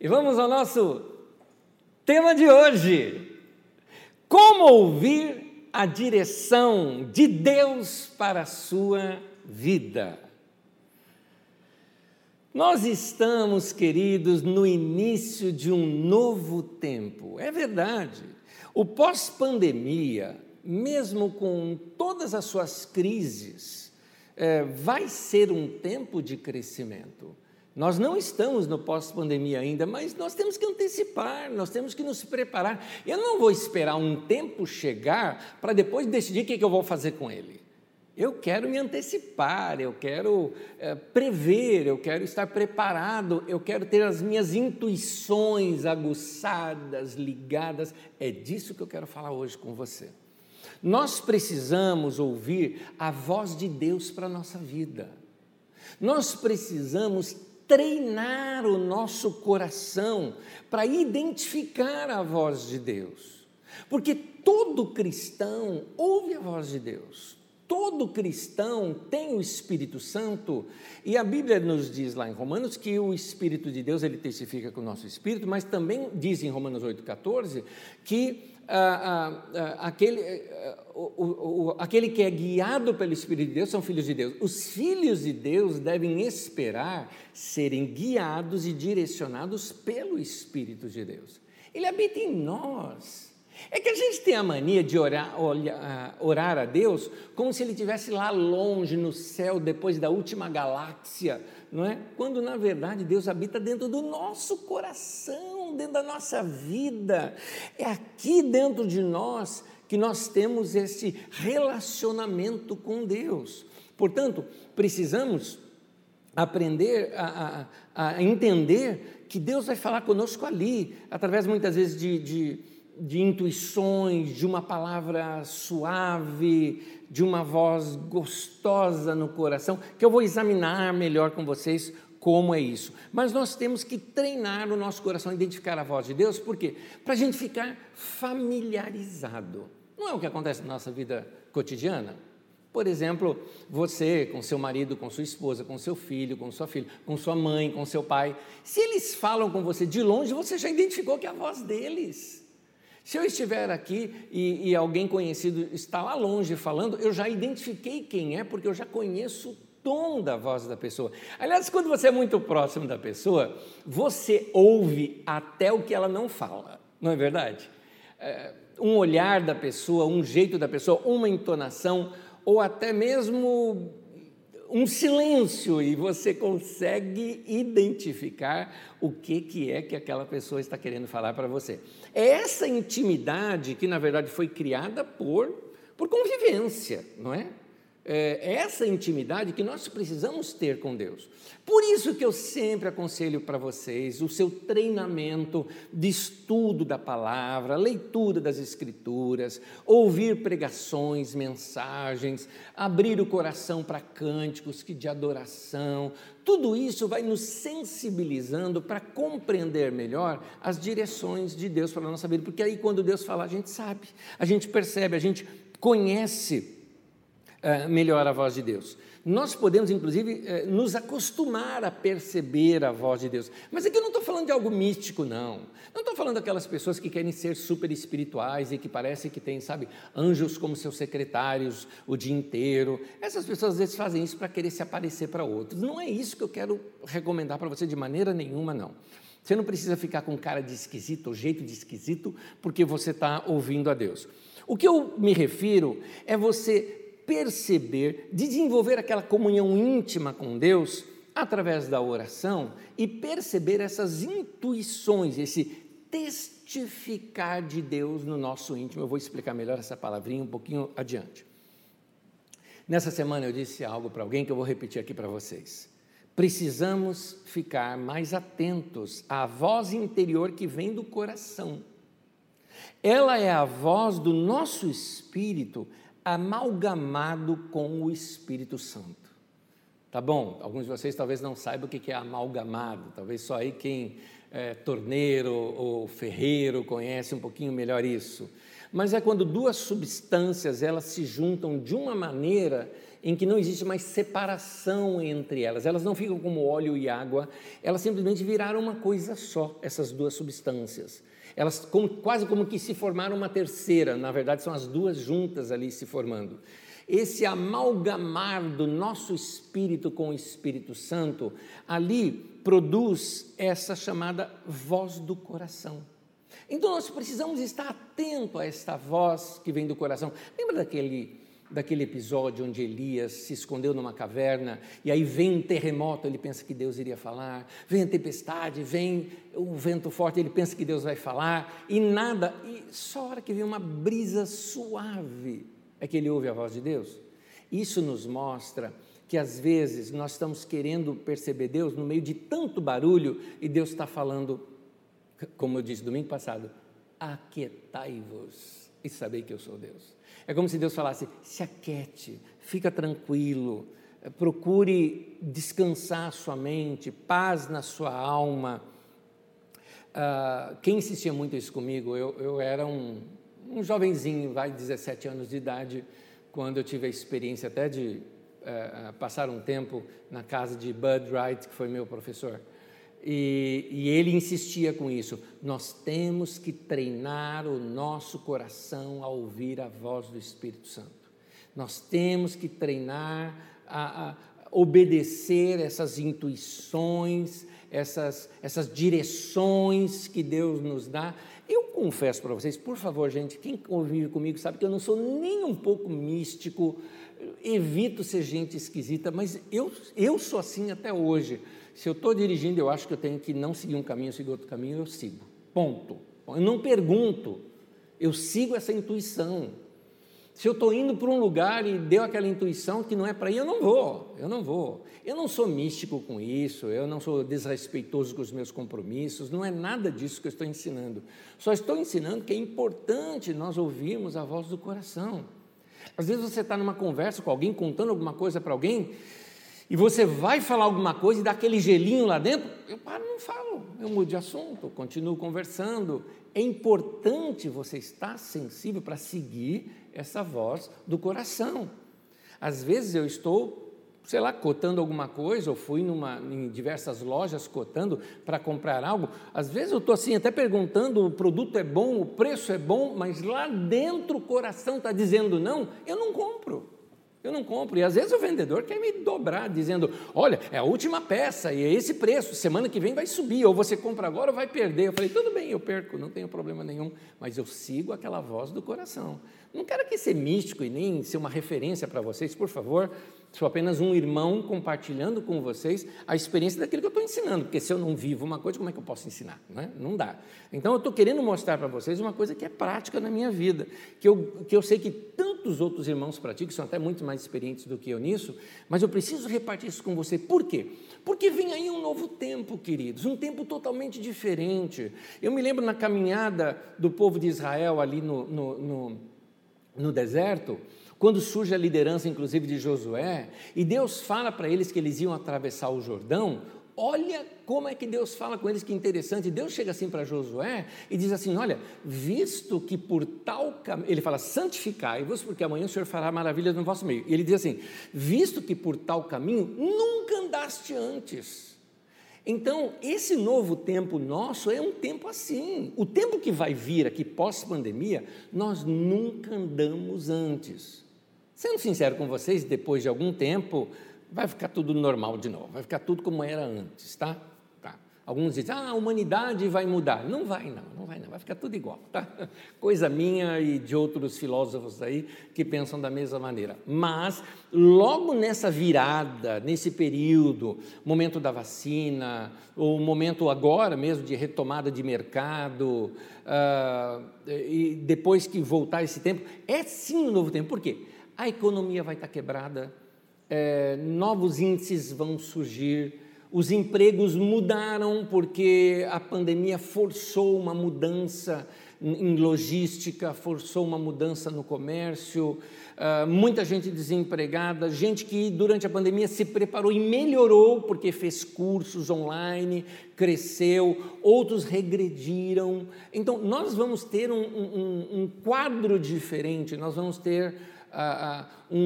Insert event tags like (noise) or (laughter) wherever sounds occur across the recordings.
E vamos ao nosso tema de hoje: Como ouvir a direção de Deus para a sua vida. Nós estamos, queridos, no início de um novo tempo. É verdade. O pós-pandemia, mesmo com todas as suas crises, é, vai ser um tempo de crescimento. Nós não estamos no pós-pandemia ainda, mas nós temos que antecipar, nós temos que nos preparar. Eu não vou esperar um tempo chegar para depois decidir o que, é que eu vou fazer com ele. Eu quero me antecipar, eu quero é, prever, eu quero estar preparado, eu quero ter as minhas intuições aguçadas, ligadas. É disso que eu quero falar hoje com você. Nós precisamos ouvir a voz de Deus para a nossa vida. Nós precisamos treinar o nosso coração para identificar a voz de Deus. Porque todo cristão ouve a voz de Deus. Todo cristão tem o Espírito Santo, e a Bíblia nos diz lá em Romanos que o Espírito de Deus ele testifica com o nosso espírito, mas também diz em Romanos 8,14 que aquele, o, o, aquele que é guiado pelo Espírito de Deus são filhos de Deus. Os filhos de Deus devem esperar serem guiados e direcionados pelo Espírito de Deus. Ele habita em nós. É que a gente tem a mania de orar, olhar, orar a Deus como se ele estivesse lá longe no céu, depois da última galáxia, não é? Quando na verdade Deus habita dentro do nosso coração, dentro da nossa vida. É aqui dentro de nós que nós temos esse relacionamento com Deus. Portanto, precisamos aprender a, a, a entender que Deus vai falar conosco ali, através muitas vezes de, de de intuições, de uma palavra suave, de uma voz gostosa no coração, que eu vou examinar melhor com vocês como é isso. Mas nós temos que treinar o nosso coração a identificar a voz de Deus, por quê? Para a gente ficar familiarizado. Não é o que acontece na nossa vida cotidiana? Por exemplo, você com seu marido, com sua esposa, com seu filho, com sua filha, com sua mãe, com seu pai, se eles falam com você de longe, você já identificou que é a voz deles. Se eu estiver aqui e, e, alguém conhecido está lá longe falando, eu já identifiquei quem é, porque eu já conheço tom da voz da pessoa. Aliás, quando você é muito próximo da pessoa, você ouve até o que ela não fala, não é verdade? É, um olhar da pessoa, um jeito da pessoa, uma entonação, ou até mesmo um silêncio e você consegue identificar o que, que é que aquela pessoa está querendo falar para você. É essa intimidade que, na verdade, foi criada por, por convivência, não é? É essa intimidade que nós precisamos ter com Deus. Por isso que eu sempre aconselho para vocês o seu treinamento de estudo da palavra, leitura das escrituras, ouvir pregações, mensagens, abrir o coração para cânticos que de adoração. Tudo isso vai nos sensibilizando para compreender melhor as direções de Deus para a nossa vida, porque aí quando Deus fala, a gente sabe, a gente percebe, a gente conhece melhor a voz de Deus. Nós podemos, inclusive, uh, nos acostumar a perceber a voz de Deus. Mas aqui eu não estou falando de algo místico, não. Não estou falando daquelas pessoas que querem ser super espirituais e que parece que têm, sabe, anjos como seus secretários o dia inteiro. Essas pessoas às vezes fazem isso para querer se aparecer para outros. Não é isso que eu quero recomendar para você de maneira nenhuma, não. Você não precisa ficar com cara de esquisito ou jeito de esquisito porque você está ouvindo a Deus. O que eu me refiro é você perceber, desenvolver aquela comunhão íntima com Deus através da oração e perceber essas intuições, esse testificar de Deus no nosso íntimo. Eu vou explicar melhor essa palavrinha um pouquinho adiante. Nessa semana eu disse algo para alguém que eu vou repetir aqui para vocês. Precisamos ficar mais atentos à voz interior que vem do coração. Ela é a voz do nosso espírito amalgamado com o Espírito Santo. Tá bom? Alguns de vocês talvez não saibam o que é amalgamado, talvez só aí quem é torneiro ou ferreiro conhece um pouquinho melhor isso. Mas é quando duas substâncias elas se juntam de uma maneira em que não existe mais separação entre elas, elas não ficam como óleo e água, elas simplesmente viraram uma coisa só, essas duas substâncias. Elas como, quase como que se formaram uma terceira, na verdade são as duas juntas ali se formando. Esse amalgamar do nosso espírito com o Espírito Santo, ali produz essa chamada voz do coração. Então nós precisamos estar atento a esta voz que vem do coração. Lembra daquele daquele episódio onde Elias se escondeu numa caverna e aí vem um terremoto, ele pensa que Deus iria falar, vem a tempestade, vem o vento forte, ele pensa que Deus vai falar e nada, e só a hora que vem uma brisa suave é que ele ouve a voz de Deus. Isso nos mostra que às vezes nós estamos querendo perceber Deus no meio de tanto barulho e Deus está falando, como eu disse domingo passado, aquietai-vos e sabei que eu sou Deus. É como se Deus falasse: se aquiete, fica tranquilo, procure descansar sua mente, paz na sua alma. Uh, quem insistia muito isso comigo, eu, eu era um, um jovenzinho, vai, 17 anos de idade, quando eu tive a experiência até de uh, passar um tempo na casa de Bud Wright, que foi meu professor. E, e, ele insistia com isso. Nós temos que treinar o nosso coração a ouvir a voz do Espírito Santo. Nós temos que treinar a, a obedecer essas intuições, essas, essas direções que Deus nos dá. Eu confesso para vocês, por favor, gente, quem convive comigo sabe que eu não sou nem um pouco místico, evito ser gente esquisita, mas eu, eu sou assim até hoje. Se eu estou dirigindo, eu acho que eu tenho que não seguir um caminho, seguir outro caminho, eu sigo. Ponto. Eu não pergunto, eu sigo essa intuição. Se eu estou indo para um lugar e deu aquela intuição que não é para ir, eu não vou, eu não vou. Eu não sou místico com isso, eu não sou desrespeitoso com os meus compromissos, não é nada disso que eu estou ensinando. Só estou ensinando que é importante nós ouvirmos a voz do coração. Às vezes você está numa conversa com alguém, contando alguma coisa para alguém, e você vai falar alguma coisa e dá aquele gelinho lá dentro, eu paro, não falo, eu mudo de assunto, continuo conversando. É importante você estar sensível para seguir essa voz do coração. Às vezes eu estou, sei lá, cotando alguma coisa, ou fui numa, em diversas lojas cotando para comprar algo. Às vezes eu estou assim, até perguntando: o produto é bom, o preço é bom, mas lá dentro o coração está dizendo não, eu não compro. Eu não compro. E às vezes o vendedor quer me dobrar, dizendo: olha, é a última peça e é esse preço, semana que vem vai subir, ou você compra agora ou vai perder. Eu falei: tudo bem, eu perco, não tenho problema nenhum, mas eu sigo aquela voz do coração. Não quero aqui ser místico e nem ser uma referência para vocês, por favor. Sou apenas um irmão compartilhando com vocês a experiência daquilo que eu estou ensinando, porque se eu não vivo uma coisa, como é que eu posso ensinar? Não, é? não dá. Então eu estou querendo mostrar para vocês uma coisa que é prática na minha vida, que eu, que eu sei que tantos outros irmãos praticam, são até muito mais experientes do que eu nisso, mas eu preciso repartir isso com você. Por quê? Porque vem aí um novo tempo, queridos, um tempo totalmente diferente. Eu me lembro na caminhada do povo de Israel ali no, no, no, no deserto quando surge a liderança, inclusive, de Josué, e Deus fala para eles que eles iam atravessar o Jordão, olha como é que Deus fala com eles, que interessante. Deus chega assim para Josué e diz assim: Olha, visto que por tal caminho, ele fala, santificai-vos, porque amanhã o Senhor fará maravilhas no vosso meio. E ele diz assim: Visto que por tal caminho nunca andaste antes. Então, esse novo tempo nosso é um tempo assim. O tempo que vai vir aqui pós-pandemia, nós nunca andamos antes. Sendo sincero com vocês, depois de algum tempo, vai ficar tudo normal de novo, vai ficar tudo como era antes, tá? Alguns dizem, ah, a humanidade vai mudar. Não vai, não, não vai, não, vai ficar tudo igual, tá? (laughs) Coisa minha e de outros filósofos aí que pensam da mesma maneira. Mas, logo nessa virada, nesse período, momento da vacina, o momento agora mesmo de retomada de mercado, uh, e depois que voltar esse tempo, é sim um novo tempo. Por quê? a economia vai estar quebrada, é, novos índices vão surgir, os empregos mudaram porque a pandemia forçou uma mudança em logística, forçou uma mudança no comércio, uh, muita gente desempregada, gente que durante a pandemia se preparou e melhorou porque fez cursos online, cresceu, outros regrediram. Então, nós vamos ter um, um, um quadro diferente, nós vamos ter um,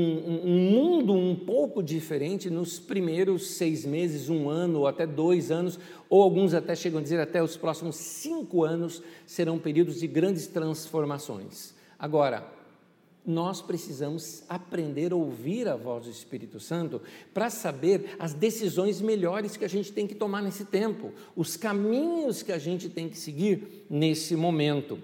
um, mundo um pouco diferente nos primeiros seis meses, um ano, ou até dois anos, ou alguns até chegam a dizer até os próximos cinco anos serão períodos de grandes transformações. Agora, nós precisamos aprender a ouvir a voz do Espírito Santo para saber as decisões melhores que a gente tem que tomar nesse tempo, os caminhos que a gente tem que seguir nesse momento.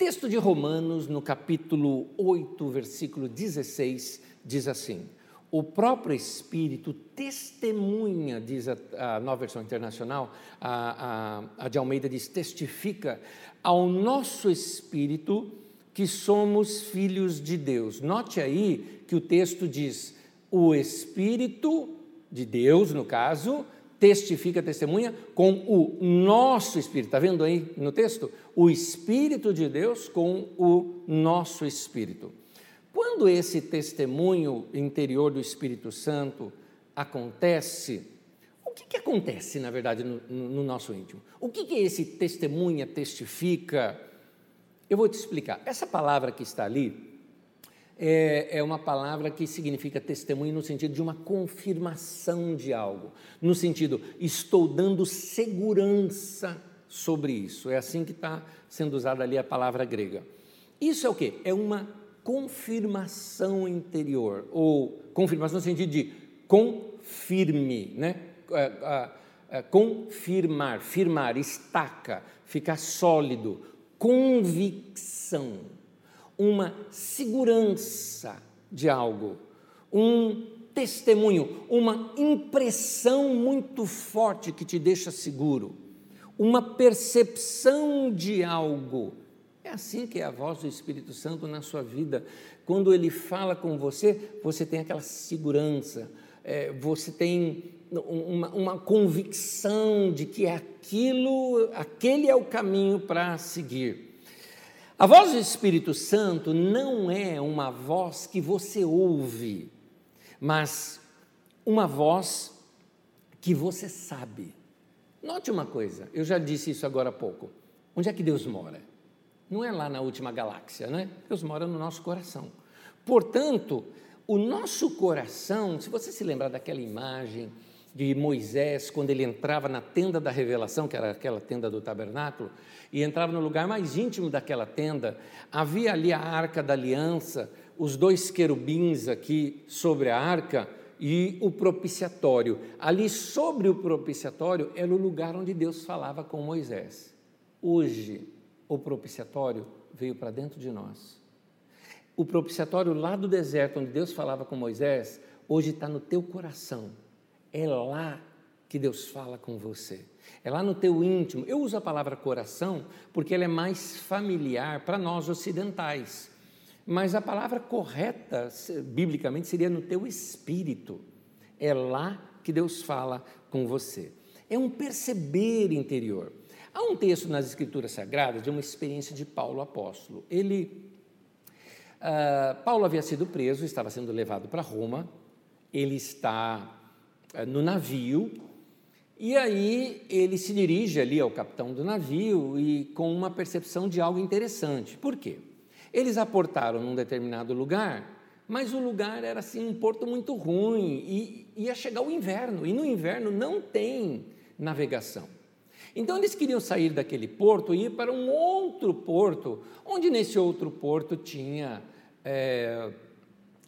Texto de Romanos, no capítulo 8, versículo 16, diz assim: O próprio Espírito testemunha, diz a, a nova versão internacional, a, a, a de Almeida diz: testifica ao nosso espírito que somos filhos de Deus. Note aí que o texto diz: o Espírito de Deus, no caso, testifica, testemunha com o nosso espírito. Está vendo aí no texto? O Espírito de Deus com o nosso espírito. Quando esse testemunho interior do Espírito Santo acontece, o que, que acontece, na verdade, no, no nosso íntimo? O que, que esse testemunha, testifica? Eu vou te explicar. Essa palavra que está ali é, é, uma palavra que significa testemunho no sentido de uma confirmação de algo, no sentido, estou dando segurança sobre isso. É assim que está sendo usada ali a palavra grega. Isso é o que? É uma confirmação interior, ou confirmação no sentido de confirme, né? É, é, confirmar, firmar, estaca, ficar sólido, convicção, uma segurança de algo, um testemunho, uma impressão muito forte que te deixa seguro, uma percepção de algo. É assim que é a voz do Espírito Santo na sua vida. Quando ele fala com você, você tem aquela segurança, é, você tem uma, uma convicção de que aquilo, aquele é o caminho para seguir. A voz do Espírito Santo não é uma voz que você ouve, mas uma voz que você sabe. Note uma coisa, eu já disse isso agora há pouco. Onde é que Deus mora? Não é lá na última galáxia, né? Deus mora no nosso coração. Portanto, o nosso coração, se você se lembrar daquela imagem de Moisés, quando ele entrava na tenda da revelação, que era aquela tenda do tabernáculo, e entrava no lugar mais íntimo daquela tenda, havia ali a arca da aliança, os dois querubins aqui sobre a arca e o propiciatório. Ali sobre o propiciatório era o lugar onde Deus falava com Moisés. Hoje, o propiciatório veio para dentro de nós. O propiciatório lá do deserto, onde Deus falava com Moisés, hoje está no teu coração é lá que Deus fala com você. É lá no teu íntimo. Eu uso a palavra coração porque ela é mais familiar para nós ocidentais. Mas a palavra correta, biblicamente, seria no teu espírito. É lá que Deus fala com você. É um perceber interior. Há um texto nas Escrituras Sagradas de uma experiência de Paulo apóstolo. Ele, uh, Paulo havia sido preso, estava sendo levado para Roma. Ele está no navio, e aí ele se dirige ali ao capitão do navio e com uma percepção de algo interessante. Por quê? Eles aportaram num determinado lugar, mas o lugar era assim um porto muito ruim e ia chegar o inverno, e no inverno não tem navegação. Então eles queriam sair daquele porto e ir para um outro porto, onde nesse outro porto tinha é,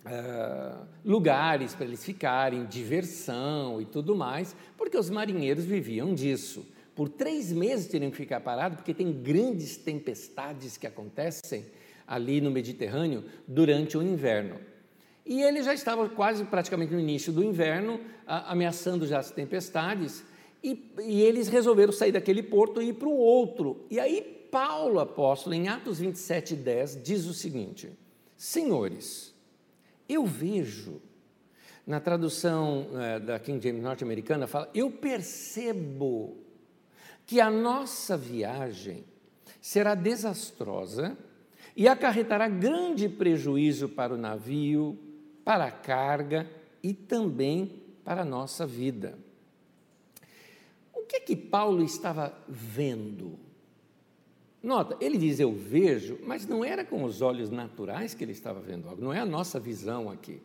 Uh, lugares para eles ficarem, diversão e tudo mais, porque os marinheiros viviam disso. Por três meses teriam que ficar parados, porque tem grandes tempestades que acontecem ali no Mediterrâneo durante o inverno. E ele já estava quase praticamente no início do inverno, ameaçando já as tempestades, e, e eles resolveram sair daquele porto e ir para o outro. E aí, Paulo, apóstolo, em Atos 27, 10, diz o seguinte: Senhores, eu vejo, na tradução é, da King James norte-americana, fala: eu percebo que a nossa viagem será desastrosa e acarretará grande prejuízo para o navio, para a carga e também para a nossa vida. O que é que Paulo estava vendo? Nota, ele diz eu vejo, mas não era com os olhos naturais que ele estava vendo algo, não é a nossa visão aqui.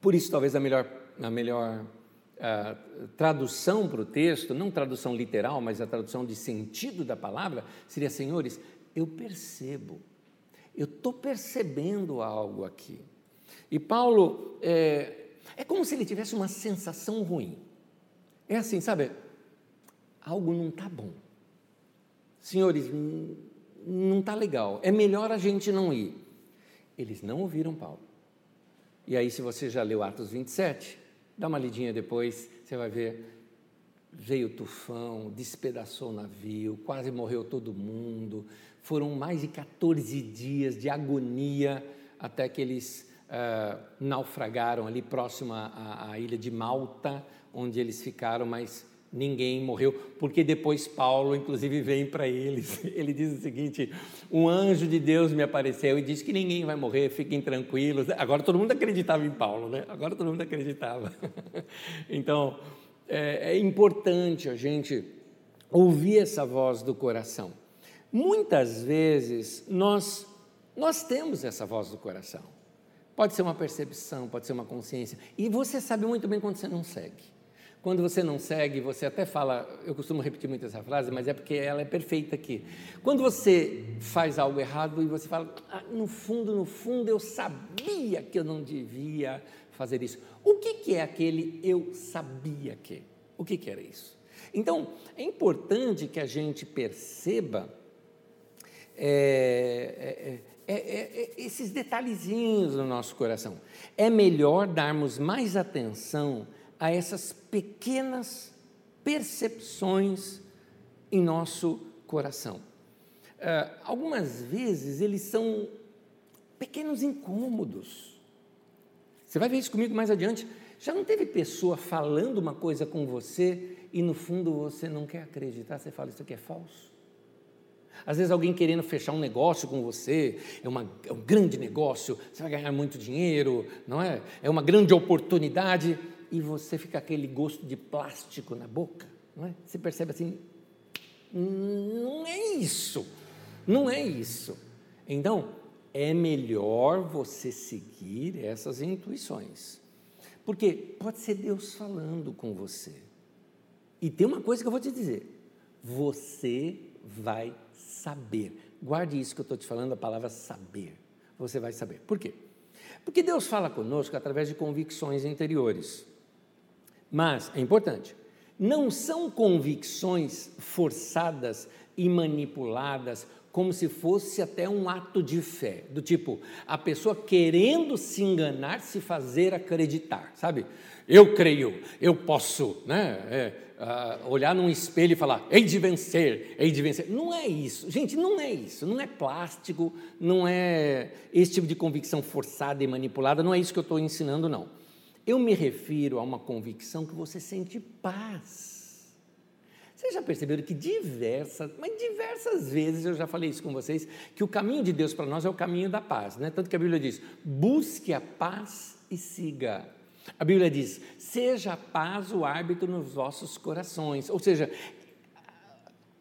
Por isso, talvez a melhor, a melhor uh, tradução para o texto, não tradução literal, mas a tradução de sentido da palavra, seria: Senhores, eu percebo, eu estou percebendo algo aqui. E Paulo, é, é como se ele tivesse uma sensação ruim. É assim, sabe? Algo não está bom. Senhores, não está legal. É melhor a gente não ir. Eles não ouviram Paulo. E aí, se você já leu Atos 27, dá uma lidinha depois, você vai ver. Veio o tufão, despedaçou o navio, quase morreu todo mundo. Foram mais de 14 dias de agonia até que eles uh, naufragaram ali próximo à, à ilha de Malta, onde eles ficaram, mas ninguém morreu, porque depois Paulo, inclusive, vem para eles. (laughs) Ele diz o seguinte: um anjo de Deus me apareceu e disse que ninguém vai morrer, fiquem tranquilos. Agora todo mundo acreditava em Paulo, né? Agora todo mundo acreditava. (laughs) Então é, é importante a gente ouvir essa voz do coração. Muitas vezes nós nós temos essa voz do coração. Pode ser uma percepção, pode ser uma consciência, e você sabe muito bem quando você não segue. Quando você não segue, você até fala, eu costumo repetir muito essa frase, mas é porque ela é perfeita aqui. Quando você faz algo errado e você fala, ah, no fundo, no fundo, eu sabia que eu não devia fazer isso. O que, que é aquele eu sabia que? O que, que era isso? Então, é importante que a gente perceba é, é, é, esses detalhezinhos no nosso coração. É melhor darmos mais atenção a essas pequenas percepções em nosso coração. Uh, algumas vezes eles são pequenos incômodos. Você vai ver isso comigo mais adiante. Já não teve pessoa falando uma coisa com você e no fundo você não quer acreditar? Você fala, isso aqui é falso. Às vezes alguém querendo fechar um negócio com você, é, uma, é um grande negócio, você vai ganhar muito dinheiro, não é? É uma grande oportunidade e você fica aquele gosto de plástico na boca, não é? Você percebe assim, não é isso, não é isso. Então, é melhor você seguir essas intuições, porque pode ser Deus falando com você. E tem uma coisa que eu vou te dizer: você vai saber. Guarde isso que eu estou te falando, a palavra saber. Você vai saber. Por quê? Porque Deus fala conosco através de convicções interiores. Mas, é importante, não são convicções forçadas e manipuladas como se fosse até um ato de fé, do tipo, a pessoa querendo se enganar, se fazer acreditar, sabe? Eu creio, eu posso, né? É, uh, olhar num espelho e falar, hei de vencer, hei de vencer. Não é isso, gente, não é isso, não é plástico, não é esse tipo de convicção forçada e manipulada, não é isso que eu estou ensinando, não. Eu me refiro a uma convicção que você sente paz. Vocês já perceberam que diversas, mas diversas vezes eu já falei isso com vocês, que o caminho de Deus para nós é o caminho da paz, né? Tanto que a Bíblia diz: busque a paz e siga. A Bíblia diz: seja a paz o árbitro nos vossos corações. Ou seja,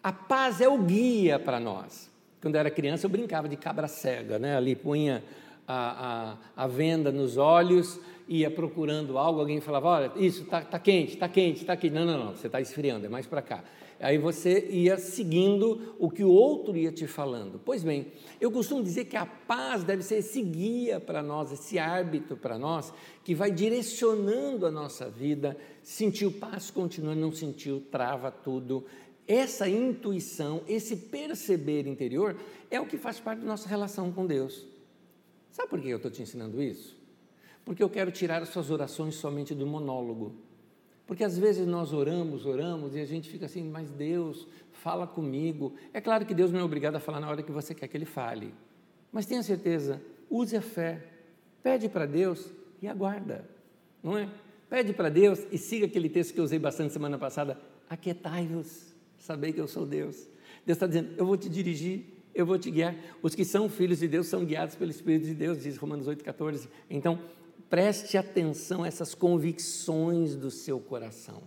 a paz é o guia para nós. Quando eu era criança, eu brincava de cabra cega, né? Ali punha a, a, a venda nos olhos ia procurando algo, alguém falava, olha, isso está tá quente, está quente, está quente. Não, não, não, você está esfriando, é mais para cá. Aí você ia seguindo o que o outro ia te falando. Pois bem, eu costumo dizer que a paz deve ser esse guia para nós, esse árbitro para nós, que vai direcionando a nossa vida. Sentiu paz, continua, não sentiu, trava tudo. Essa intuição, esse perceber interior, é o que faz parte da nossa relação com Deus. Sabe por que eu estou te ensinando isso? porque eu quero tirar as suas orações somente do monólogo. Porque às vezes nós oramos, oramos e a gente fica assim, mas Deus, fala comigo. É claro que Deus não é obrigado a falar na hora que você quer que Ele fale, mas tenha certeza, use a fé, pede para Deus e aguarda, não é? Pede para Deus e siga aquele texto que eu usei bastante semana passada: aquietai-vos, sabei que eu sou Deus. Deus está dizendo: eu vou te dirigir, eu vou te guiar. Os que são filhos de Deus são guiados pelo Espírito de Deus, diz Romanos 8,14. Então, preste atenção a essas convicções do seu coração.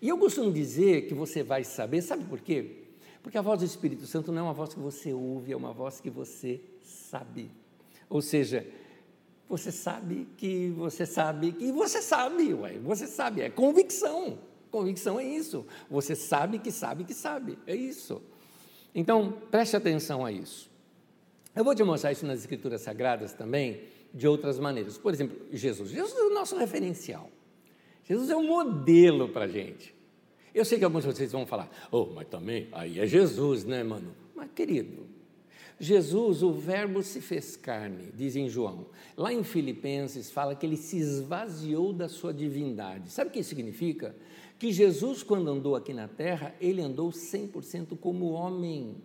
E eu costumo dizer que você vai saber, sabe por quê? Porque a voz do Espírito Santo não é uma voz que você ouve, é uma voz que você sabe. Ou seja, você sabe que você sabe que você sabe, ué, você sabe, é convicção. Convicção é isso. Você sabe que sabe que sabe, é isso. Então, preste atenção a isso. Eu vou te mostrar isso nas Escrituras Sagradas também, de outras maneiras. Por exemplo, Jesus. Jesus é o nosso referencial. Jesus é um modelo para a gente. Eu sei que alguns de vocês vão falar, oh, mas também aí é Jesus, né, mano? Mas, querido, Jesus, o Verbo se fez carne, diz em João. Lá em Filipenses fala que ele se esvaziou da sua divindade. Sabe o que isso significa? Que Jesus, quando andou aqui na terra, ele andou 100% como homem.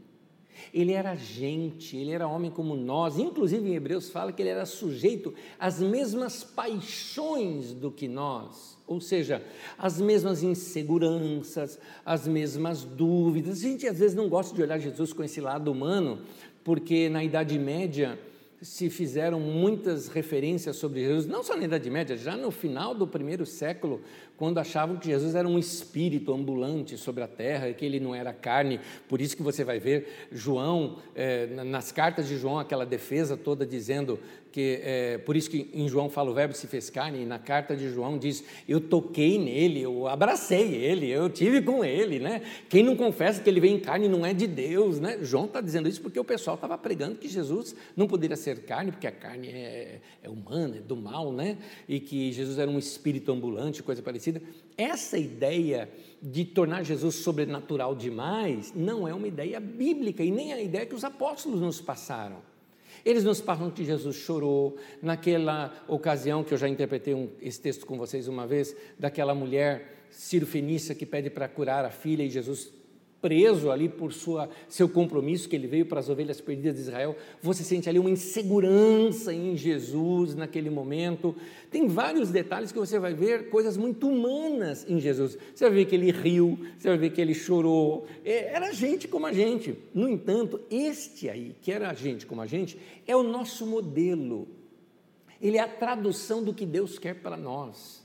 Ele era gente, ele era homem como nós. Inclusive em Hebreus fala que ele era sujeito às mesmas paixões do que nós, ou seja, as mesmas inseguranças, as mesmas dúvidas. A gente às vezes não gosta de olhar Jesus com esse lado humano, porque na Idade Média se fizeram muitas referências sobre Jesus, não só na Idade Média, já no final do primeiro século, quando achavam que Jesus era um espírito ambulante sobre a terra, que ele não era carne. Por isso que você vai ver João, é, nas cartas de João, aquela defesa toda dizendo que é, por isso que em João fala o verbo se fez carne, e na carta de João diz: Eu toquei nele, eu abracei ele, eu tive com ele, né? Quem não confessa que ele veio em carne não é de Deus, né? João está dizendo isso porque o pessoal estava pregando que Jesus não poderia ser carne, porque a carne é, é humana, é do mal, né? E que Jesus era um espírito ambulante, coisa parecida. Essa ideia de tornar Jesus sobrenatural demais não é uma ideia bíblica e nem a ideia que os apóstolos nos passaram. Eles nos falam que Jesus chorou, naquela ocasião que eu já interpretei um, esse texto com vocês uma vez, daquela mulher Ciro Fenícia que pede para curar a filha e Jesus preso ali por sua, seu compromisso, que ele veio para as ovelhas perdidas de Israel, você sente ali uma insegurança em Jesus naquele momento. Tem vários detalhes que você vai ver, coisas muito humanas em Jesus. Você vai ver que ele riu, você vai ver que ele chorou. É, era gente como a gente. No entanto, este aí, que era gente como a gente, é o nosso modelo. Ele é a tradução do que Deus quer para nós.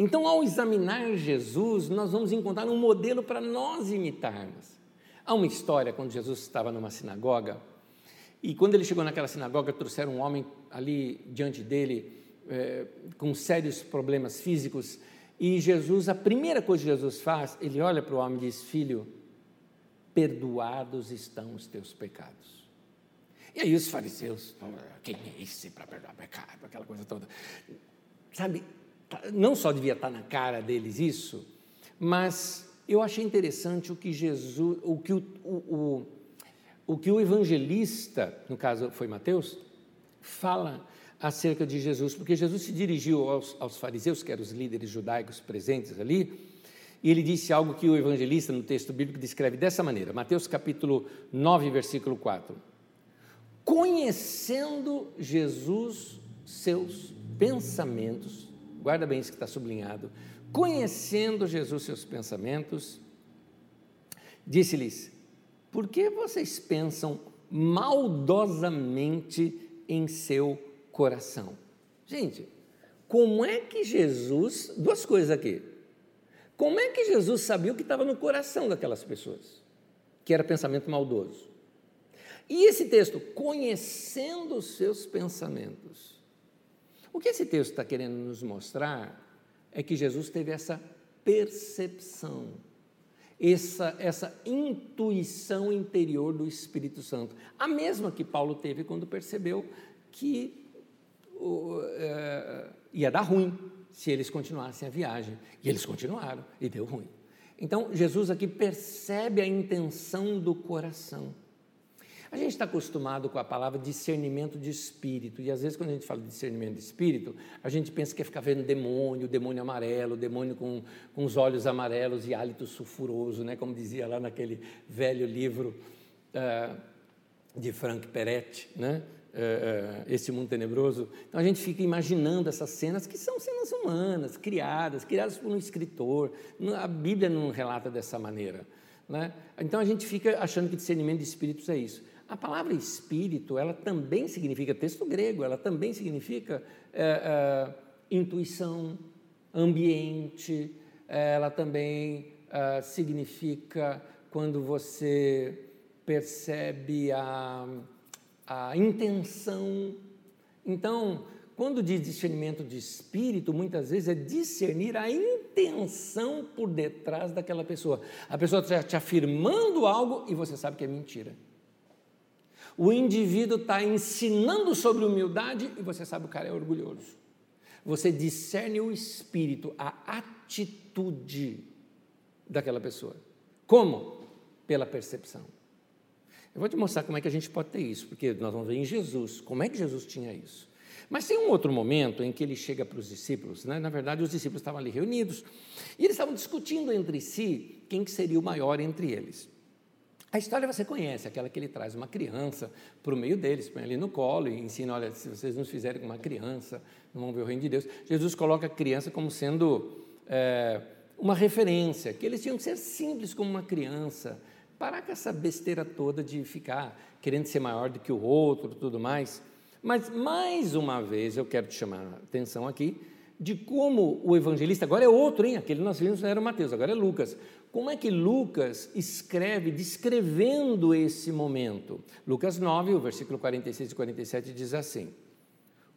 Então, ao examinar Jesus, nós vamos encontrar um modelo para nós imitarmos. Há uma história quando Jesus estava numa sinagoga, e quando ele chegou naquela sinagoga, trouxeram um homem ali diante dele é, com sérios problemas físicos, e Jesus, a primeira coisa que Jesus faz, ele olha para o homem e diz: Filho, perdoados estão os teus pecados. E aí os fariseus, quem é esse para perdoar pecado, aquela coisa toda. Sabe, não só devia estar na cara deles isso, mas eu achei interessante o que Jesus, o que o, o, o, o que o evangelista, no caso foi Mateus, fala acerca de Jesus, porque Jesus se dirigiu aos, aos fariseus, que eram os líderes judaicos presentes ali, e ele disse algo que o evangelista no texto bíblico descreve dessa maneira, Mateus capítulo 9, versículo 4. Conhecendo Jesus seus pensamentos, guarda bem isso que está sublinhado, conhecendo Jesus seus pensamentos, disse-lhes: Por que vocês pensam maldosamente em seu coração? Gente, como é que Jesus, duas coisas aqui. Como é que Jesus sabia o que estava no coração daquelas pessoas? Que era pensamento maldoso. E esse texto, conhecendo os seus pensamentos. O que esse texto está querendo nos mostrar é que Jesus teve essa percepção, essa, essa intuição interior do Espírito Santo, a mesma que Paulo teve quando percebeu que uh, ia dar ruim se eles continuassem a viagem. E eles continuaram, e deu ruim. Então, Jesus aqui percebe a intenção do coração. A gente está acostumado com a palavra discernimento de espírito, e às vezes, quando a gente fala de discernimento de espírito, a gente pensa que é ficar vendo demônio, demônio amarelo, demônio com, com os olhos amarelos e hálito sulfuroso, né? como dizia lá naquele velho livro uh, de Frank Peretti, né? Uh, uh, Esse Mundo Tenebroso. Então a gente fica imaginando essas cenas que são cenas humanas, criadas, criadas por um escritor. A Bíblia não relata dessa maneira. Né? Então a gente fica achando que discernimento de espíritos é isso. A palavra espírito, ela também significa, texto grego, ela também significa é, é, intuição, ambiente, ela também é, significa quando você percebe a, a intenção. Então, quando diz discernimento de espírito, muitas vezes é discernir a intenção por detrás daquela pessoa. A pessoa está te afirmando algo e você sabe que é mentira. O indivíduo está ensinando sobre humildade e você sabe o cara é orgulhoso. Você discerne o espírito, a atitude daquela pessoa. Como? Pela percepção. Eu vou te mostrar como é que a gente pode ter isso, porque nós vamos ver em Jesus, como é que Jesus tinha isso. Mas tem um outro momento em que ele chega para os discípulos, né? na verdade os discípulos estavam ali reunidos, e eles estavam discutindo entre si quem que seria o maior entre eles. A história você conhece, aquela que ele traz uma criança para o meio deles, põe ali no colo e ensina: olha, se vocês não fizerem uma criança, não vão ver o reino de Deus. Jesus coloca a criança como sendo é, uma referência, que eles tinham que ser simples como uma criança, parar com essa besteira toda de ficar querendo ser maior do que o outro tudo mais. Mas, mais uma vez, eu quero te chamar a atenção aqui de como o evangelista, agora é outro, hein? Aquele nós vimos era Mateus, agora é Lucas. Como é que Lucas escreve descrevendo esse momento? Lucas 9, o versículo 46 e 47 diz assim: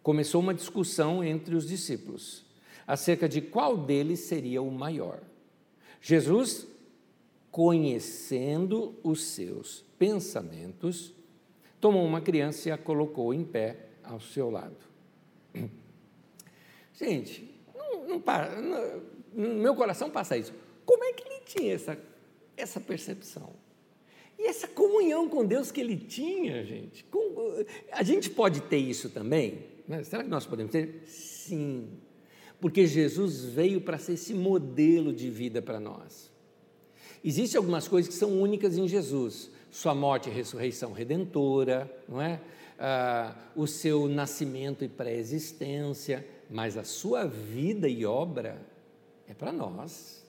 Começou uma discussão entre os discípulos acerca de qual deles seria o maior. Jesus, conhecendo os seus pensamentos, tomou uma criança e a colocou em pé ao seu lado. (clears throat) Gente, não, não, não, no meu coração passa isso. Como é que tinha essa, essa percepção? E essa comunhão com Deus que ele tinha, gente. Com, a gente pode ter isso também? Né? Será que nós podemos ter? Sim. Porque Jesus veio para ser esse modelo de vida para nós. Existem algumas coisas que são únicas em Jesus sua morte e ressurreição redentora, não é? Ah, o seu nascimento e pré-existência, mas a sua vida e obra é para nós.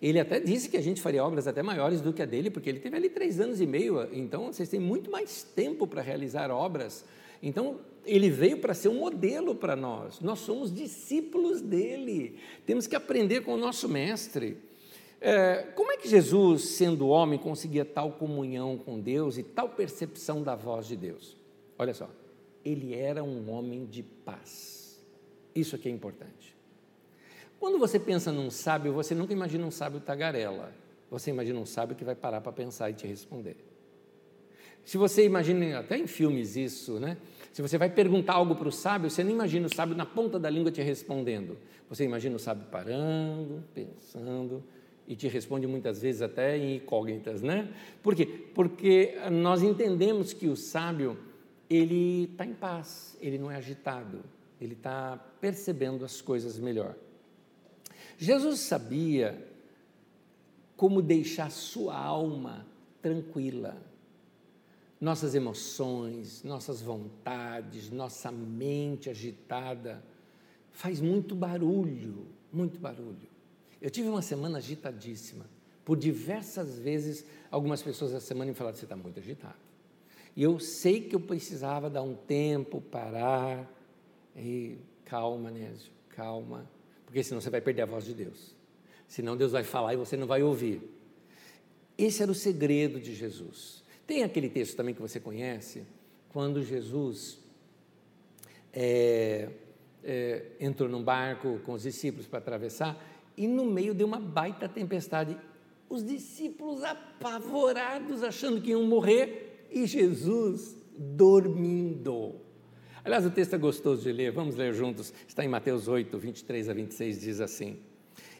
Ele até disse que a gente faria obras até maiores do que a dele, porque ele teve ali três anos e meio, então vocês têm muito mais tempo para realizar obras. Então, ele veio para ser um modelo para nós. Nós somos discípulos dele. Temos que aprender com o nosso mestre. É, como é que Jesus, sendo homem, conseguia tal comunhão com Deus e tal percepção da voz de Deus? Olha só, ele era um homem de paz. Isso aqui é importante. Quando você pensa num sábio, você nunca imagina um sábio tagarela. Você imagina um sábio que vai parar para pensar e te responder. Se você imagina, até em filmes isso, né? Se você vai perguntar algo para o sábio, você não imagina o sábio na ponta da língua te respondendo. Você imagina o sábio parando, pensando, e te responde muitas vezes até em incógnitas, né? Por quê? Porque nós entendemos que o sábio, ele está em paz, ele não é agitado, ele está percebendo as coisas melhor. Jesus sabia como deixar sua alma tranquila. Nossas emoções, nossas vontades, nossa mente agitada faz muito barulho, muito barulho. Eu tive uma semana agitadíssima. Por diversas vezes, algumas pessoas essa semana me falaram: você está muito agitado. E eu sei que eu precisava dar um tempo, parar. E calma, Nésio, calma. Porque senão você vai perder a voz de Deus. Senão Deus vai falar e você não vai ouvir. Esse era o segredo de Jesus. Tem aquele texto também que você conhece, quando Jesus é, é, entrou num barco com os discípulos para atravessar e no meio de uma baita tempestade, os discípulos apavorados, achando que iam morrer, e Jesus dormindo. Aliás, o texto é gostoso de ler, vamos ler juntos. Está em Mateus 8, 23 a 26, diz assim: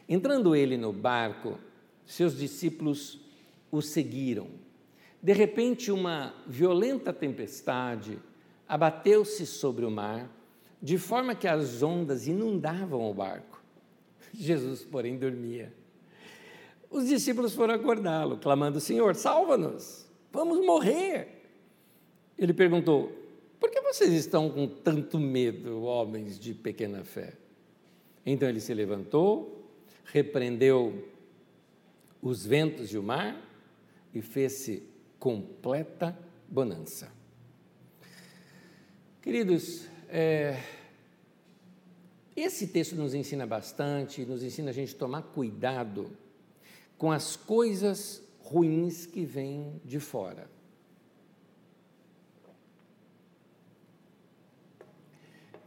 Entrando ele no barco, seus discípulos o seguiram. De repente, uma violenta tempestade abateu-se sobre o mar, de forma que as ondas inundavam o barco. Jesus, porém, dormia. Os discípulos foram acordá-lo, clamando: Senhor, salva-nos, vamos morrer. Ele perguntou: Por que vocês estão com tanto medo, homens de pequena fé? Então ele se levantou, repreendeu os ventos e o mar e fez-se completa bonança. Queridos, é, esse texto nos ensina bastante, nos ensina a gente tomar cuidado com as coisas ruins que vêm de fora.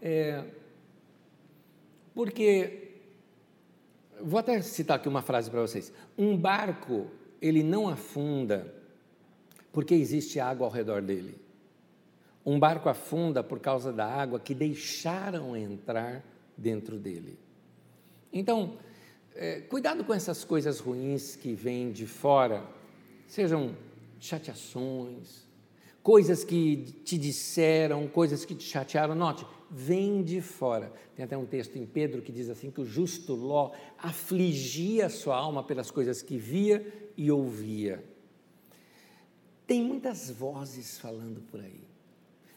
É, porque, vou até citar aqui uma frase para vocês: um barco, ele não afunda porque existe água ao redor dele. Um barco afunda por causa da água que deixaram entrar dentro dele. Então, é, cuidado com essas coisas ruins que vêm de fora, sejam chateações, coisas que te disseram, coisas que te chatearam. Note, vem de fora. Tem até um texto em Pedro que diz assim: que o justo Ló afligia sua alma pelas coisas que via e ouvia. Tem muitas vozes falando por aí.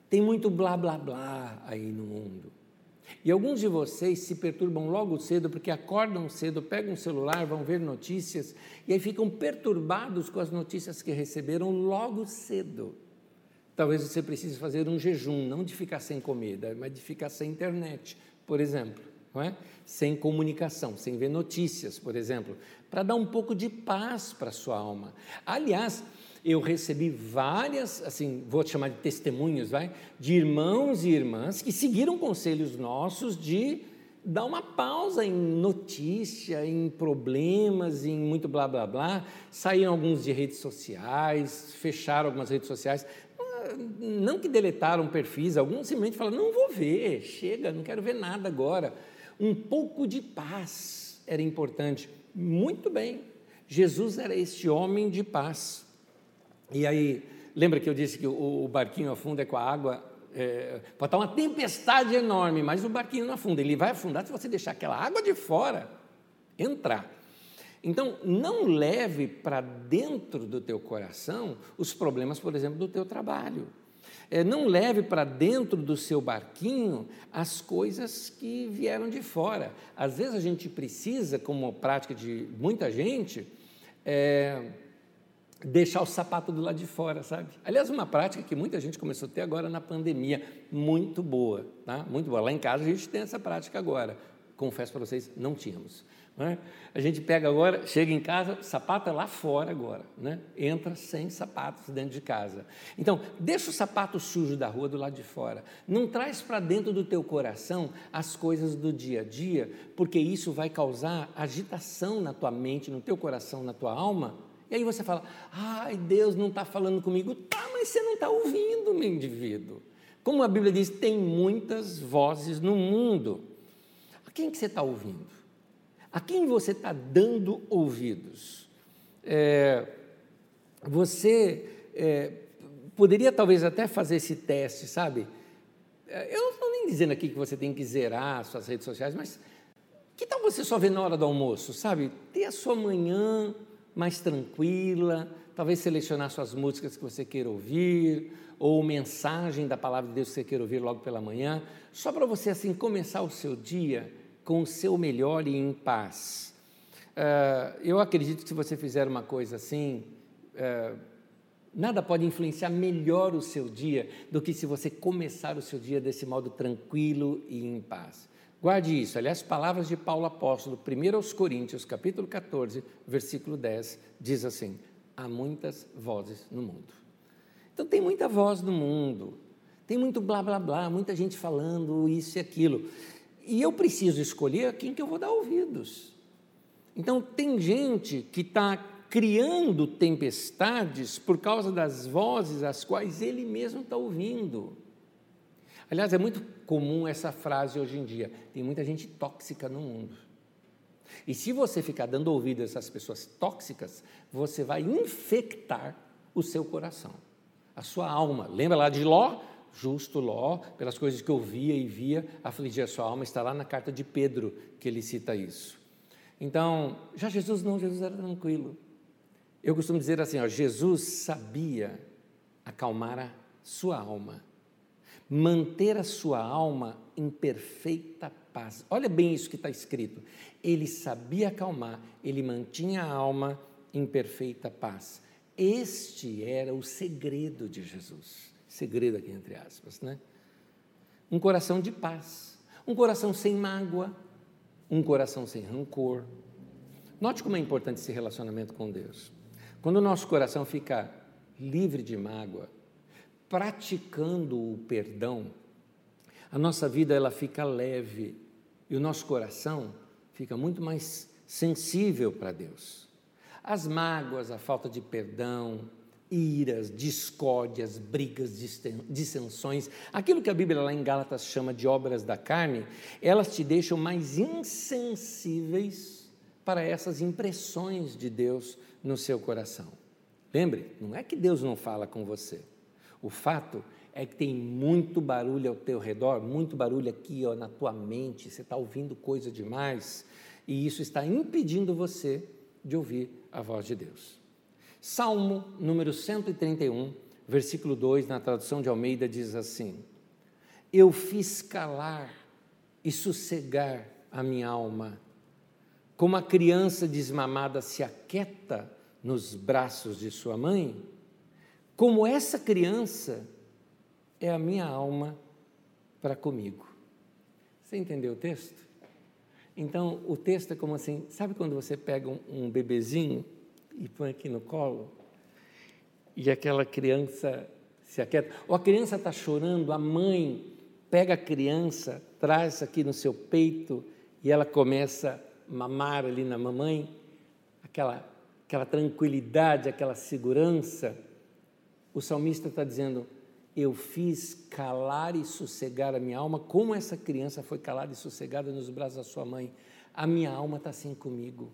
Tem muito blá blá blá aí no mundo. E alguns de vocês se perturbam logo cedo porque acordam cedo, pegam o celular, vão ver notícias e aí ficam perturbados com as notícias que receberam logo cedo. Talvez você precise fazer um jejum, não de ficar sem comida, mas de ficar sem internet, por exemplo, não é? sem comunicação, sem ver notícias, por exemplo, para dar um pouco de paz para a sua alma. Aliás, eu recebi várias, assim, vou chamar de testemunhos, vai, de irmãos e irmãs que seguiram conselhos nossos de dar uma pausa em notícia, em problemas, em muito blá blá blá. Saíram alguns de redes sociais, fecharam algumas redes sociais. Não que deletaram perfis, alguns simplesmente falaram: não vou ver, chega, não quero ver nada agora. Um pouco de paz era importante. Muito bem, Jesus era este homem de paz. E aí, lembra que eu disse que o, o barquinho afunda com a água? É, pode estar uma tempestade enorme, mas o barquinho não afunda. Ele vai afundar se você deixar aquela água de fora entrar. Então, não leve para dentro do teu coração os problemas, por exemplo, do teu trabalho. É, não leve para dentro do seu barquinho as coisas que vieram de fora. Às vezes a gente precisa, como prática de muita gente, é, deixar o sapato do lado de fora, sabe? Aliás, uma prática que muita gente começou a ter agora na pandemia, muito boa, tá? Muito boa. Lá em casa a gente tem essa prática agora. Confesso para vocês, não tínhamos. Né? A gente pega agora, chega em casa, sapato é lá fora agora, né? entra sem sapatos dentro de casa. Então, deixa o sapato sujo da rua do lado de fora. Não traz para dentro do teu coração as coisas do dia a dia, porque isso vai causar agitação na tua mente, no teu coração, na tua alma, e aí você fala, ai, Deus não está falando comigo. Tá, mas você não está ouvindo, meu indivíduo. Como a Bíblia diz, tem muitas vozes no mundo. A quem que você está ouvindo? A quem você está dando ouvidos? É, você é, poderia talvez até fazer esse teste, sabe? É, eu não estou nem dizendo aqui que você tem que zerar suas redes sociais, mas que tal você só ver na hora do almoço, sabe? Ter a sua manhã mais tranquila, talvez selecionar suas músicas que você queira ouvir, ou mensagem da palavra de Deus que você queira ouvir logo pela manhã, só para você assim começar o seu dia com o seu melhor e em paz. Uh, eu acredito que se você fizer uma coisa assim, uh, nada pode influenciar melhor o seu dia do que se você começar o seu dia desse modo tranquilo e em paz. Guarde isso. Aliás, palavras de Paulo apóstolo, 1 aos Coríntios, capítulo 14, versículo 10, diz assim: há muitas vozes no mundo. Então tem muita voz no mundo, tem muito blá blá blá, muita gente falando isso e aquilo. E eu preciso escolher a quem que eu vou dar ouvidos. Então tem gente que está criando tempestades por causa das vozes as quais ele mesmo está ouvindo. Aliás, é muito comum essa frase hoje em dia. Tem muita gente tóxica no mundo. E se você ficar dando ouvido a essas pessoas tóxicas, você vai infectar o seu coração, a sua alma. Lembra lá de Ló? Justo Ló, pelas coisas que ouvia e via, afligia a sua alma, está lá na carta de Pedro que ele cita isso. Então, já Jesus não, Jesus era tranquilo. Eu costumo dizer assim, ó, Jesus sabia acalmar a sua alma manter a sua alma em perfeita paz. Olha bem isso que está escrito. Ele sabia acalmar, ele mantinha a alma em perfeita paz. Este era o segredo de Jesus. Segredo aqui entre aspas, né? Um coração de paz, um coração sem mágoa, um coração sem rancor. Note como é importante esse relacionamento com Deus. Quando o nosso coração fica livre de mágoa, praticando o perdão, a nossa vida ela fica leve e o nosso coração fica muito mais sensível para Deus. As mágoas, a falta de perdão, iras, discórdias, brigas, dissensões, aquilo que a Bíblia lá em Gálatas chama de obras da carne, elas te deixam mais insensíveis para essas impressões de Deus no seu coração. Lembre, não é que Deus não fala com você. O fato é que tem muito barulho ao teu redor, muito barulho aqui ó, na tua mente, você está ouvindo coisa demais, e isso está impedindo você de ouvir a voz de Deus. Salmo número 131, versículo 2, na tradução de Almeida, diz assim: Eu fiz calar e sossegar a minha alma, como a criança desmamada se aquieta nos braços de sua mãe, como essa criança é a minha alma para comigo. Você entendeu o texto? Então, o texto é como assim: sabe quando você pega um, um bebezinho e põe aqui no colo, e aquela criança se aquieta, ou a criança está chorando, a mãe pega a criança, traz aqui no seu peito e ela começa a mamar ali na mamãe, aquela, aquela tranquilidade, aquela segurança. O salmista está dizendo: Eu fiz calar e sossegar a minha alma, como essa criança foi calada e sossegada nos braços da sua mãe. A minha alma está assim comigo.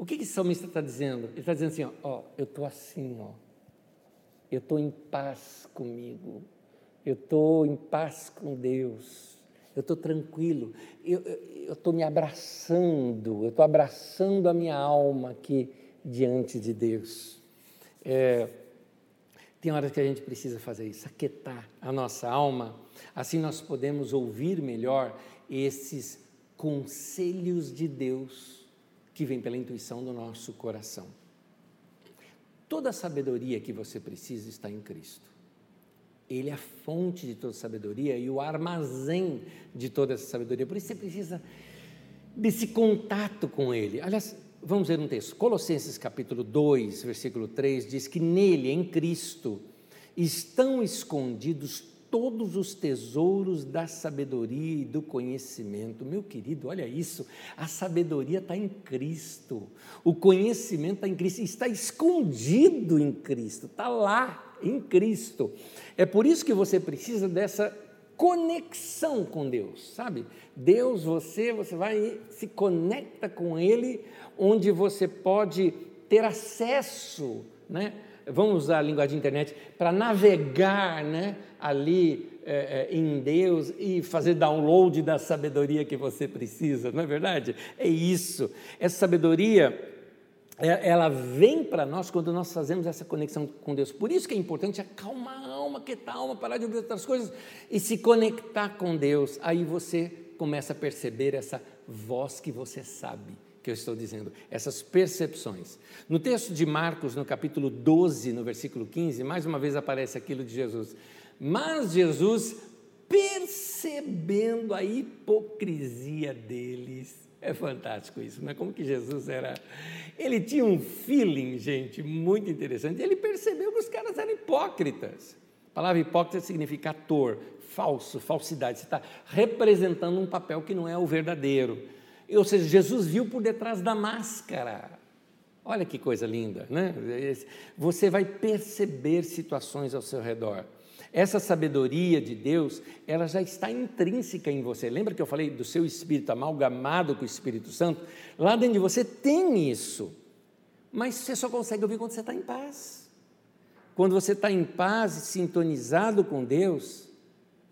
O que, que esse salmista está dizendo? Ele está dizendo assim: ó, ó eu estou assim, ó, eu estou em paz comigo, eu estou em paz com Deus, eu estou tranquilo, eu estou me abraçando, eu estou abraçando a minha alma aqui diante de Deus. É, tem horas que a gente precisa fazer isso, aquietar a nossa alma, assim nós podemos ouvir melhor esses conselhos de Deus que vem pela intuição do nosso coração. Toda a sabedoria que você precisa está em Cristo. Ele é a fonte de toda sabedoria e o armazém de toda essa sabedoria. Por isso você precisa desse contato com Ele. Aliás, vamos ver um texto. Colossenses capítulo 2, versículo 3 diz que nele, em Cristo, estão escondidos todos os tesouros da sabedoria e do conhecimento. Meu querido, olha isso, a sabedoria está em Cristo, o conhecimento está em Cristo, está escondido em Cristo, está lá em Cristo. É por isso que você precisa dessa conexão com Deus, sabe? Deus, você, você vai se conecta com Ele, onde você pode ter acesso, né? Vamos usar a linguagem de internet, para navegar né, ali é, é, em Deus e fazer download da sabedoria que você precisa, não é verdade? É isso. Essa sabedoria, é, ela vem para nós quando nós fazemos essa conexão com Deus. Por isso que é importante acalmar a alma, que a alma, parar de ouvir outras coisas e se conectar com Deus. Aí você começa a perceber essa voz que você sabe que eu estou dizendo, essas percepções. No texto de Marcos, no capítulo 12, no versículo 15, mais uma vez aparece aquilo de Jesus. Mas Jesus, percebendo a hipocrisia deles, é fantástico isso, não é como que Jesus era. Ele tinha um feeling, gente, muito interessante. Ele percebeu que os caras eram hipócritas. A palavra hipócrita significa ator, falso, falsidade. Você está representando um papel que não é o verdadeiro. Ou seja, Jesus viu por detrás da máscara. Olha que coisa linda, né? Você vai perceber situações ao seu redor. Essa sabedoria de Deus, ela já está intrínseca em você. Lembra que eu falei do seu espírito amalgamado com o Espírito Santo? Lá dentro de você tem isso. Mas você só consegue ouvir quando você está em paz. Quando você está em paz e sintonizado com Deus,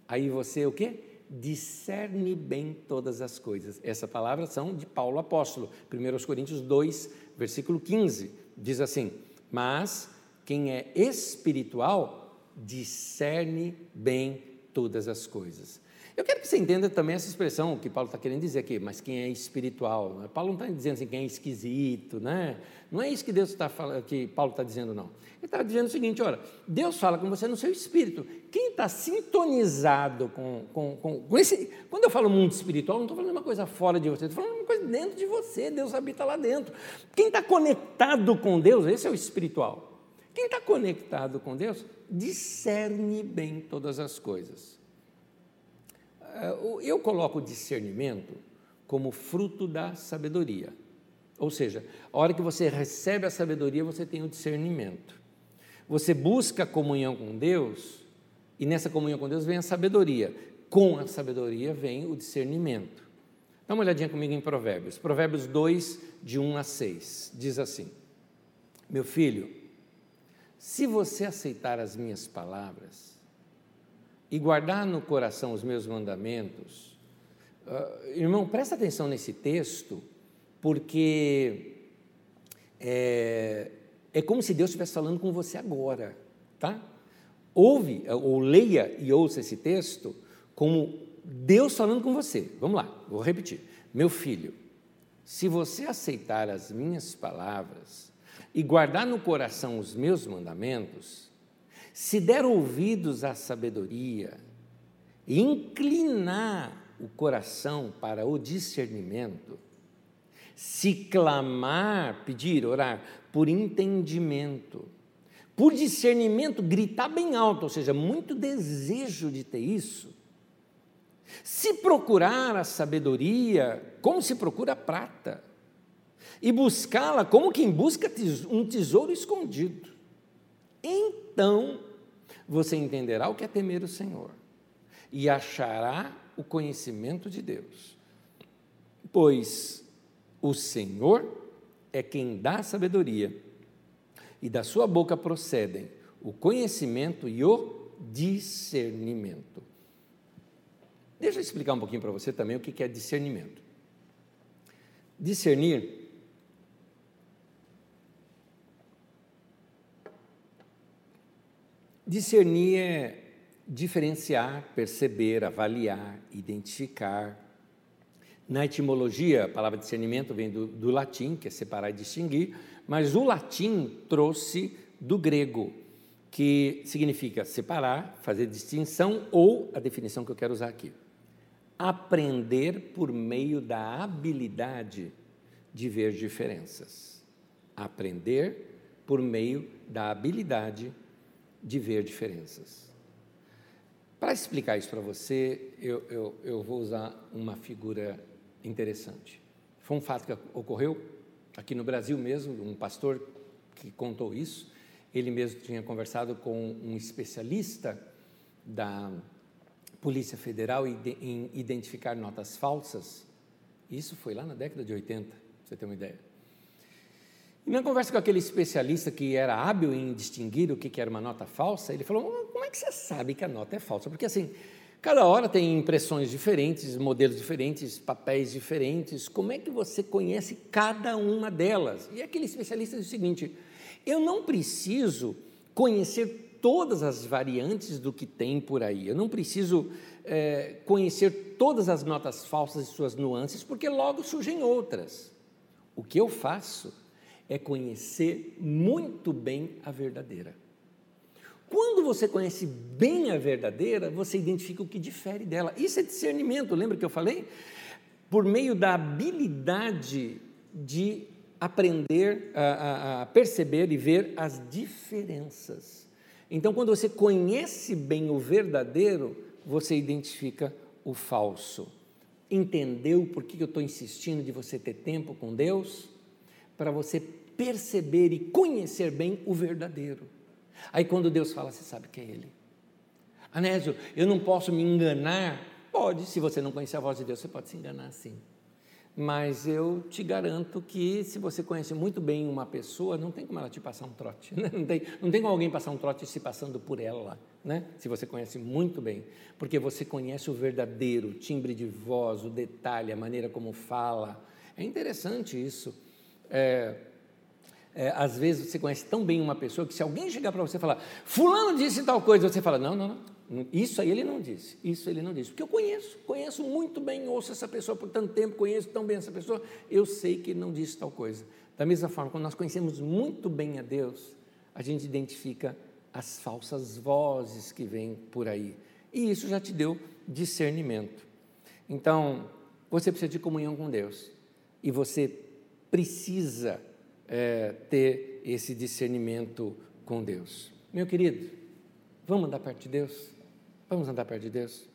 aí você o quê? Discerne bem todas as coisas. Essa palavra são de Paulo apóstolo, 1 Coríntios 2, versículo 15, diz assim: Mas quem é espiritual discerne bem todas as coisas. Eu quero que você entenda também essa expressão que Paulo está querendo dizer aqui, mas quem é espiritual. Né? Paulo não está dizendo assim, quem é esquisito, né? Não é isso que Deus está que Paulo está dizendo, não. Ele está dizendo o seguinte: olha, Deus fala com você no seu espírito. Quem está sintonizado com, com, com, com, esse. Quando eu falo mundo espiritual, não estou falando uma coisa fora de você, estou falando uma coisa dentro de você, Deus habita lá dentro. Quem está conectado com Deus, esse é o espiritual. Quem está conectado com Deus, discerne bem todas as coisas. Eh, eu coloco o discernimento como fruto da sabedoria. Ou seja, a hora que você recebe a sabedoria, você tem o discernimento. Você busca a comunhão com Deus, e nessa comunhão com Deus vem a sabedoria. Com a sabedoria vem o discernimento. Dá uma olhadinha comigo em Provérbios. Provérbios 2, de 1 a 6. Diz assim: Meu filho, se você aceitar as minhas palavras e guardar no coração os meus mandamentos, uh, irmão, presta atenção nesse texto, porque é, é como se Deus estivesse falando com você agora, tá? Ouve, ou leia e ouça esse texto como Deus falando com você. Vamos lá, vou repetir. Meu filho, se você aceitar as minhas palavras e guardar no coração os meus mandamentos, se der ouvidos à sabedoria e inclinar o coração para o discernimento, se clamar, pedir, orar por entendimento, por discernimento, gritar bem alto, ou seja, muito desejo de ter isso. Se procurar a sabedoria, como se procura a prata, e buscá-la como quem busca um tesouro escondido, então você entenderá o que é temer o Senhor e achará o conhecimento de Deus. Pois o Senhor é quem dá sabedoria, e da sua boca procedem o conhecimento e o discernimento. Deixa eu explicar um pouquinho para você também o que é discernimento. Discernir Discernir é diferenciar, perceber, avaliar, identificar. Na etimologia, a palavra discernimento vem do, do latim, que é separar e distinguir, mas o latim trouxe do grego, que significa separar, fazer distinção, ou a definição que eu quero usar aqui: aprender por meio da habilidade de ver diferenças. Aprender por meio da habilidade de de ver diferenças. Para explicar isso para você, eu, eu, eu vou usar uma figura interessante. Foi um fato que ocorreu aqui no Brasil mesmo, um pastor que contou isso. Ele mesmo tinha conversado com um especialista da Polícia Federal em identificar notas falsas. Isso foi lá na década de 80, para você ter uma ideia. E na conversa com aquele especialista que era hábil em distinguir o que era uma nota falsa, ele falou: Como é que você sabe que a nota é falsa? Porque assim, cada hora tem impressões diferentes, modelos diferentes, papéis diferentes. Como é que você conhece cada uma delas? E aquele especialista disse o seguinte: Eu não preciso conhecer todas as variantes do que tem por aí. Eu não preciso é, conhecer todas as notas falsas e suas nuances, porque logo surgem outras. O que eu faço é conhecer muito bem a verdadeira. Quando você conhece bem a verdadeira, você identifica o que difere dela. Isso é discernimento, lembra que eu falei? Por meio da habilidade de aprender a, a, a perceber e ver as diferenças. Então, quando você conhece bem o verdadeiro, você identifica o falso. Entendeu por que eu estou insistindo de você ter tempo com Deus? Para você perceber e conhecer bem o verdadeiro. Aí quando Deus fala, você sabe que é Ele. Anésio, eu não posso me enganar? Pode, se você não conhecer a voz de Deus, você pode se enganar sim. Mas eu te garanto que se você conhece muito bem uma pessoa, não tem como ela te passar um trote. Né? Não, tem, não tem como alguém passar um trote se passando por ela, né? se você conhece muito bem. Porque você conhece o verdadeiro, o timbre de voz, o detalhe, a maneira como fala. É interessante isso. É, é, às vezes você conhece tão bem uma pessoa que se alguém chegar para você e falar, fulano disse tal coisa, você fala, não, não, não, isso aí ele não disse, isso ele não disse, porque eu conheço, conheço muito bem, ouço essa pessoa por tanto tempo, conheço tão bem essa pessoa, eu sei que ele não disse tal coisa. Da mesma forma, quando nós conhecemos muito bem a Deus, a gente identifica as falsas vozes que vêm por aí. E isso já te deu discernimento. Então, você precisa de comunhão com Deus. E você precisa é, ter esse discernimento com Deus. Meu querido, vamos andar perto de Deus? Vamos andar perto de Deus?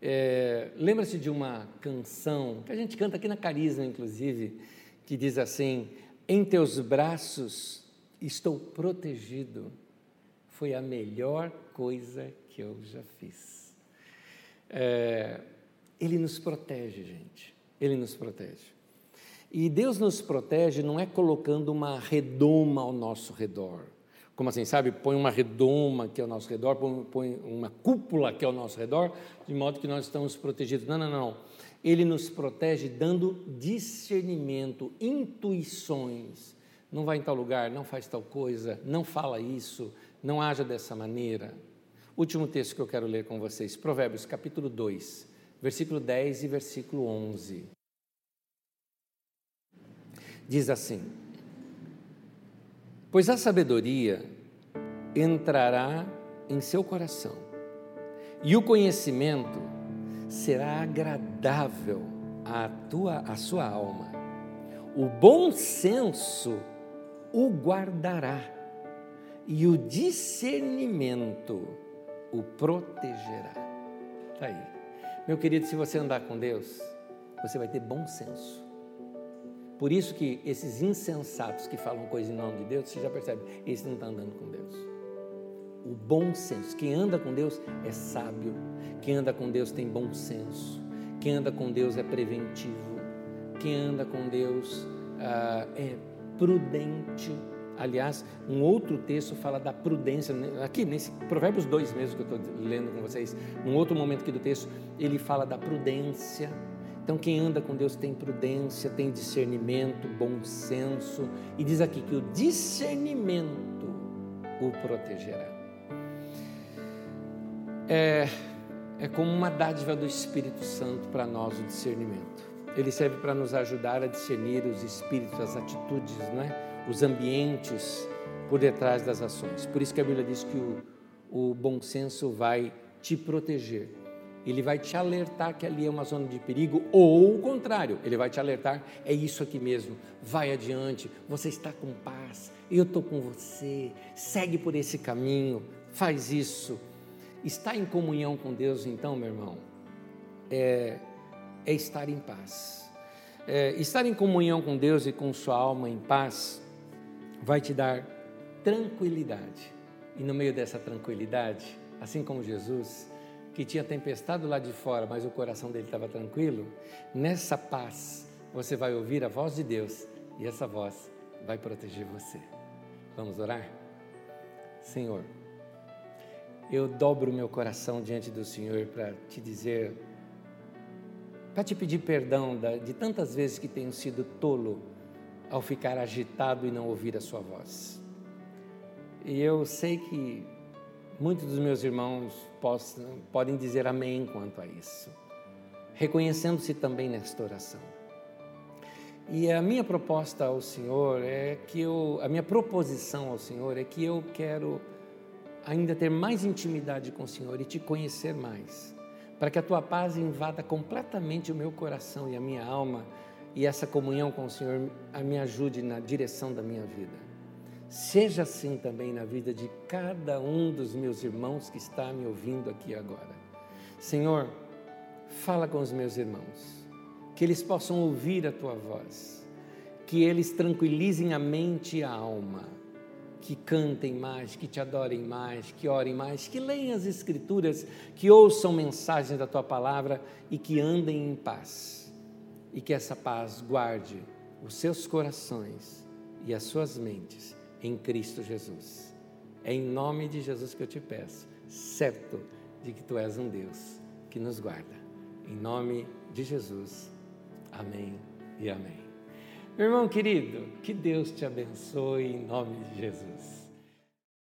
É, Lembra-se de uma canção que a gente canta aqui na Carisma, inclusive, que diz assim: Em teus braços estou protegido. Foi a melhor coisa que eu já fiz. É, ele nos protege, gente. Ele nos protege. E Deus nos protege não é colocando uma redoma ao nosso redor. Como assim, sabe? Põe uma redoma aqui ao nosso redor, põe, uma cúpula aqui ao nosso redor, de modo que nós estamos protegidos. Não, não, não. Ele nos protege dando discernimento, intuições. Não vai em tal lugar, não faz tal coisa, não fala isso, não haja dessa maneira. Último texto que eu quero ler com vocês, Provérbios capítulo 2, versículo 10 e versículo 11 diz assim: Pois a sabedoria entrará em seu coração, e o conhecimento será agradável à tua à sua alma. O bom senso o guardará, e o discernimento o protegerá. Está aí. Meu querido, se você andar com Deus, você vai ter bom senso. Por isso que esses insensatos que falam coisa em nome de Deus, você já percebe, eles não estão andando com Deus. O bom senso, quem anda com Deus é sábio, quem anda com Deus tem bom senso, quem anda com Deus é preventivo, quem anda com Deus ah, é prudente. Aliás, um outro texto fala da prudência, né? aqui nesse Provérbios 2 mesmo que eu estou lendo com vocês, num outro momento aqui do texto, ele fala da prudência então, quem anda com Deus tem prudência, tem discernimento, bom senso, e diz aqui que o discernimento o protegerá. É, é como uma dádiva do Espírito Santo para nós o discernimento. Ele serve para nos ajudar a discernir os espíritos, as atitudes, né? os ambientes por detrás das ações. Por isso que a Bíblia diz que o, o bom senso vai te proteger ele vai te alertar que ali é uma zona de perigo, ou o contrário, ele vai te alertar, é isso aqui mesmo, vai adiante, você está com paz, eu estou com você, segue por esse caminho, faz isso. Estar em comunhão com Deus, então, meu irmão, é, é estar em paz. É, estar em comunhão com Deus e com sua alma em paz vai te dar tranquilidade. E no meio dessa tranquilidade, assim como Jesus, que tinha tempestade lá de fora, mas o coração dele estava tranquilo, nessa paz você vai ouvir a voz de Deus e essa voz vai proteger você. Vamos orar? Senhor, eu dobro meu coração diante do Senhor para te dizer, para te pedir perdão de tantas vezes que tenho sido tolo ao ficar agitado e não ouvir a Sua voz. E eu sei que Muitos dos meus irmãos possam, podem dizer amém quanto a isso, reconhecendo-se também nesta oração. E a minha proposta ao Senhor é que eu, a minha proposição ao Senhor é que eu quero ainda ter mais intimidade com o Senhor e te conhecer mais, para que a tua paz invada completamente o meu coração e a minha alma e essa comunhão com o Senhor me ajude na direção da minha vida. Seja assim também na vida de cada um dos meus irmãos que está me ouvindo aqui agora. Senhor, fala com os meus irmãos, que eles possam ouvir a tua voz, que eles tranquilizem a mente e a alma, que cantem mais, que te adorem mais, que orem mais, que leiam as Escrituras, que ouçam mensagens da tua palavra e que andem em paz. E que essa paz guarde os seus corações e as suas mentes em Cristo Jesus. É em nome de Jesus que eu te peço, certo de que tu és um Deus que nos guarda. Em nome de Jesus. Amém e amém. Meu irmão querido, que Deus te abençoe em nome de Jesus.